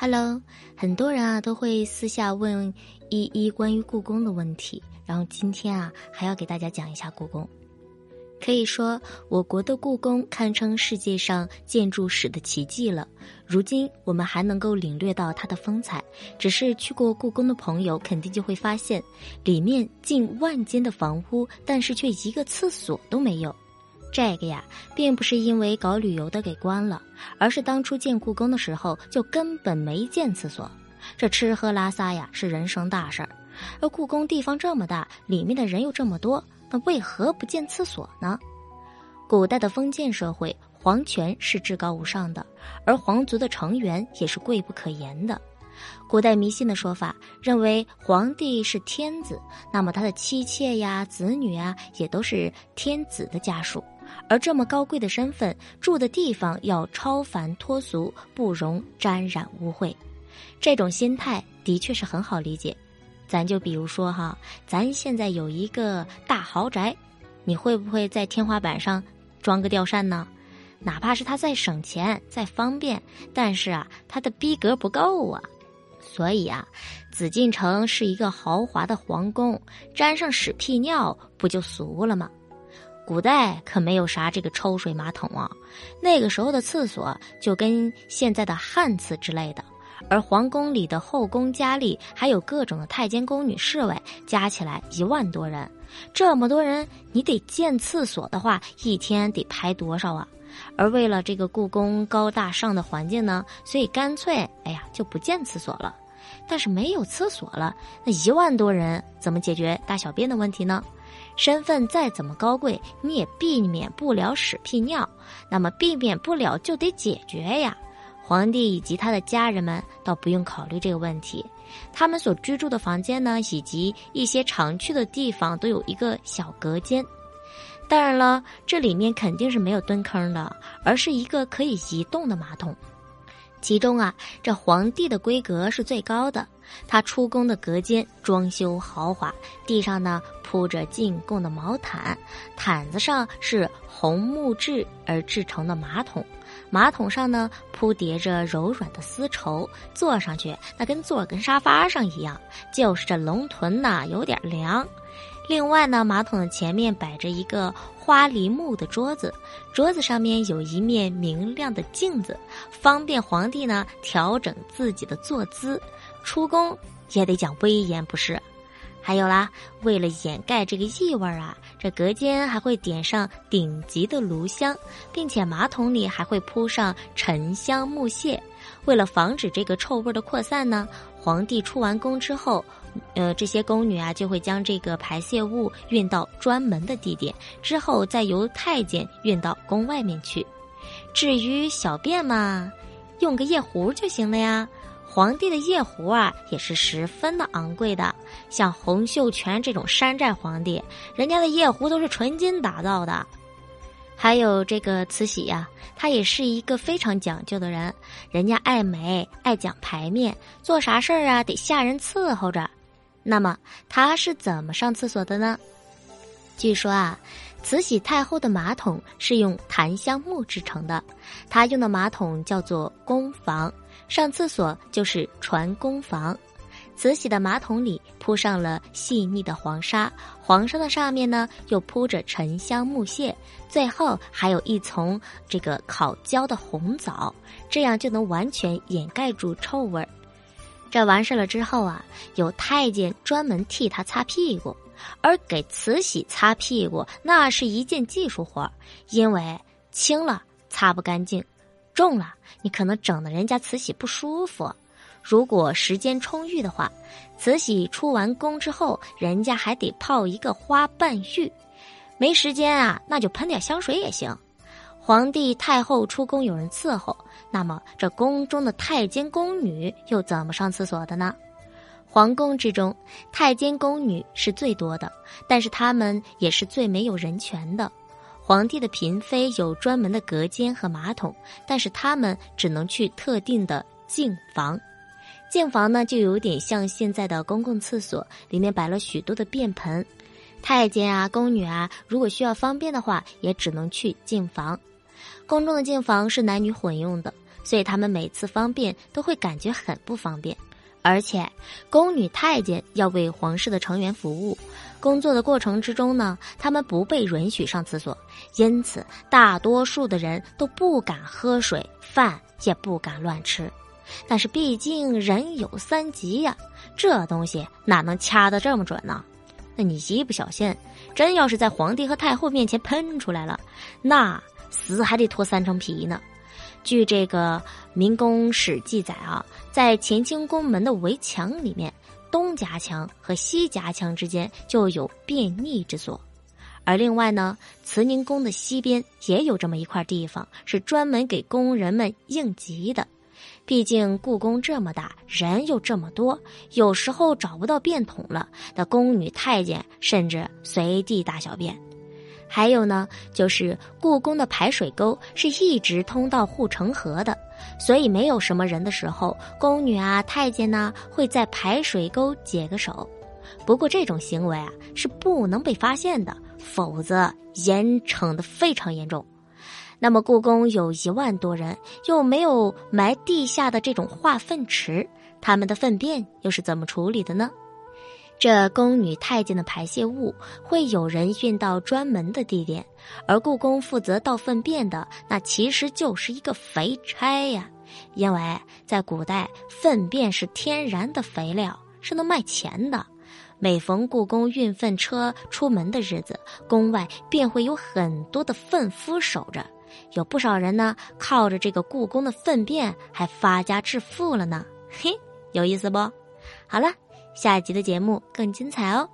Hello，很多人啊都会私下问依依关于故宫的问题，然后今天啊还要给大家讲一下故宫。可以说，我国的故宫堪称世界上建筑史的奇迹了。如今我们还能够领略到它的风采，只是去过故宫的朋友肯定就会发现，里面近万间的房屋，但是却一个厕所都没有。这个呀，并不是因为搞旅游的给关了，而是当初建故宫的时候就根本没建厕所。这吃喝拉撒呀是人生大事儿，而故宫地方这么大，里面的人又这么多，那为何不建厕所呢？古代的封建社会，皇权是至高无上的，而皇族的成员也是贵不可言的。古代迷信的说法认为，皇帝是天子，那么他的妻妾呀、子女啊，也都是天子的家属。而这么高贵的身份，住的地方要超凡脱俗，不容沾染污秽。这种心态的确是很好理解。咱就比如说哈，咱现在有一个大豪宅，你会不会在天花板上装个吊扇呢？哪怕是它再省钱、再方便，但是啊，它的逼格不够啊。所以啊，紫禁城是一个豪华的皇宫，沾上屎屁尿不就俗了吗？古代可没有啥这个抽水马桶啊，那个时候的厕所就跟现在的旱厕之类的。而皇宫里的后宫佳丽，还有各种的太监宫女侍卫，加起来一万多人。这么多人，你得建厕所的话，一天得排多少啊？而为了这个故宫高大上的环境呢，所以干脆哎呀就不建厕所了。但是没有厕所了，那一万多人怎么解决大小便的问题呢？身份再怎么高贵，你也避免不了屎屁尿，那么避免不了就得解决呀。皇帝以及他的家人们倒不用考虑这个问题，他们所居住的房间呢，以及一些常去的地方都有一个小隔间。当然了，这里面肯定是没有蹲坑的，而是一个可以移动的马桶。其中啊，这皇帝的规格是最高的。他出宫的隔间装修豪华，地上呢铺着进贡的毛毯，毯子上是红木质而制成的马桶，马桶上呢铺叠着柔软的丝绸，坐上去那跟坐跟沙发上一样。就是这龙臀呐有点凉。另外呢，马桶的前面摆着一个花梨木的桌子，桌子上面有一面明亮的镜子，方便皇帝呢调整自己的坐姿。出宫也得讲威严，不是？还有啦，为了掩盖这个异味啊，这隔间还会点上顶级的炉香，并且马桶里还会铺上沉香木屑。为了防止这个臭味的扩散呢，皇帝出完宫之后，呃，这些宫女啊就会将这个排泄物运到专门的地点，之后再由太监运到宫外面去。至于小便嘛，用个夜壶就行了呀。皇帝的夜壶啊，也是十分的昂贵的。像洪秀全这种山寨皇帝，人家的夜壶都是纯金打造的。还有这个慈禧呀，她也是一个非常讲究的人，人家爱美，爱讲排面，做啥事儿啊得下人伺候着。那么她是怎么上厕所的呢？据说啊，慈禧太后的马桶是用檀香木制成的，她用的马桶叫做宫房，上厕所就是传宫房。慈禧的马桶里铺上了细腻的黄沙，黄沙的上面呢又铺着沉香木屑，最后还有一层这个烤焦的红枣，这样就能完全掩盖住臭味儿。这完事了之后啊，有太监专门替他擦屁股，而给慈禧擦屁股那是一件技术活，因为轻了擦不干净，重了你可能整的人家慈禧不舒服。如果时间充裕的话，慈禧出完宫之后，人家还得泡一个花瓣浴；没时间啊，那就喷点香水也行。皇帝太后出宫有人伺候，那么这宫中的太监宫女又怎么上厕所的呢？皇宫之中，太监宫女是最多的，但是他们也是最没有人权的。皇帝的嫔妃有专门的隔间和马桶，但是他们只能去特定的净房。净房呢，就有点像现在的公共厕所，里面摆了许多的便盆。太监啊、宫女啊，如果需要方便的话，也只能去净房。宫中的净房是男女混用的，所以他们每次方便都会感觉很不方便。而且，宫女太监要为皇室的成员服务，工作的过程之中呢，他们不被允许上厕所，因此大多数的人都不敢喝水，饭也不敢乱吃。但是毕竟人有三急呀，这东西哪能掐得这么准呢？那你一不小心，真要是在皇帝和太后面前喷出来了，那死还得脱三层皮呢。据这个民工史记载啊，在乾清宫门的围墙里面，东夹墙和西夹墙之间就有便溺之所，而另外呢，慈宁宫的西边也有这么一块地方，是专门给工人们应急的。毕竟故宫这么大，人又这么多，有时候找不到便桶了，那宫女太监甚至随地大小便。还有呢，就是故宫的排水沟是一直通到护城河的，所以没有什么人的时候，宫女啊、太监呢会在排水沟解个手。不过这种行为啊是不能被发现的，否则严惩的非常严重。那么故宫有一万多人，又没有埋地下的这种化粪池，他们的粪便又是怎么处理的呢？这宫女太监的排泄物会有人运到专门的地点，而故宫负责倒粪便的，那其实就是一个肥差呀。因为在古代，粪便是天然的肥料，是能卖钱的。每逢故宫运粪车出门的日子，宫外便会有很多的粪夫守着，有不少人呢靠着这个故宫的粪便还发家致富了呢。嘿，有意思不？好了。下一集的节目更精彩哦！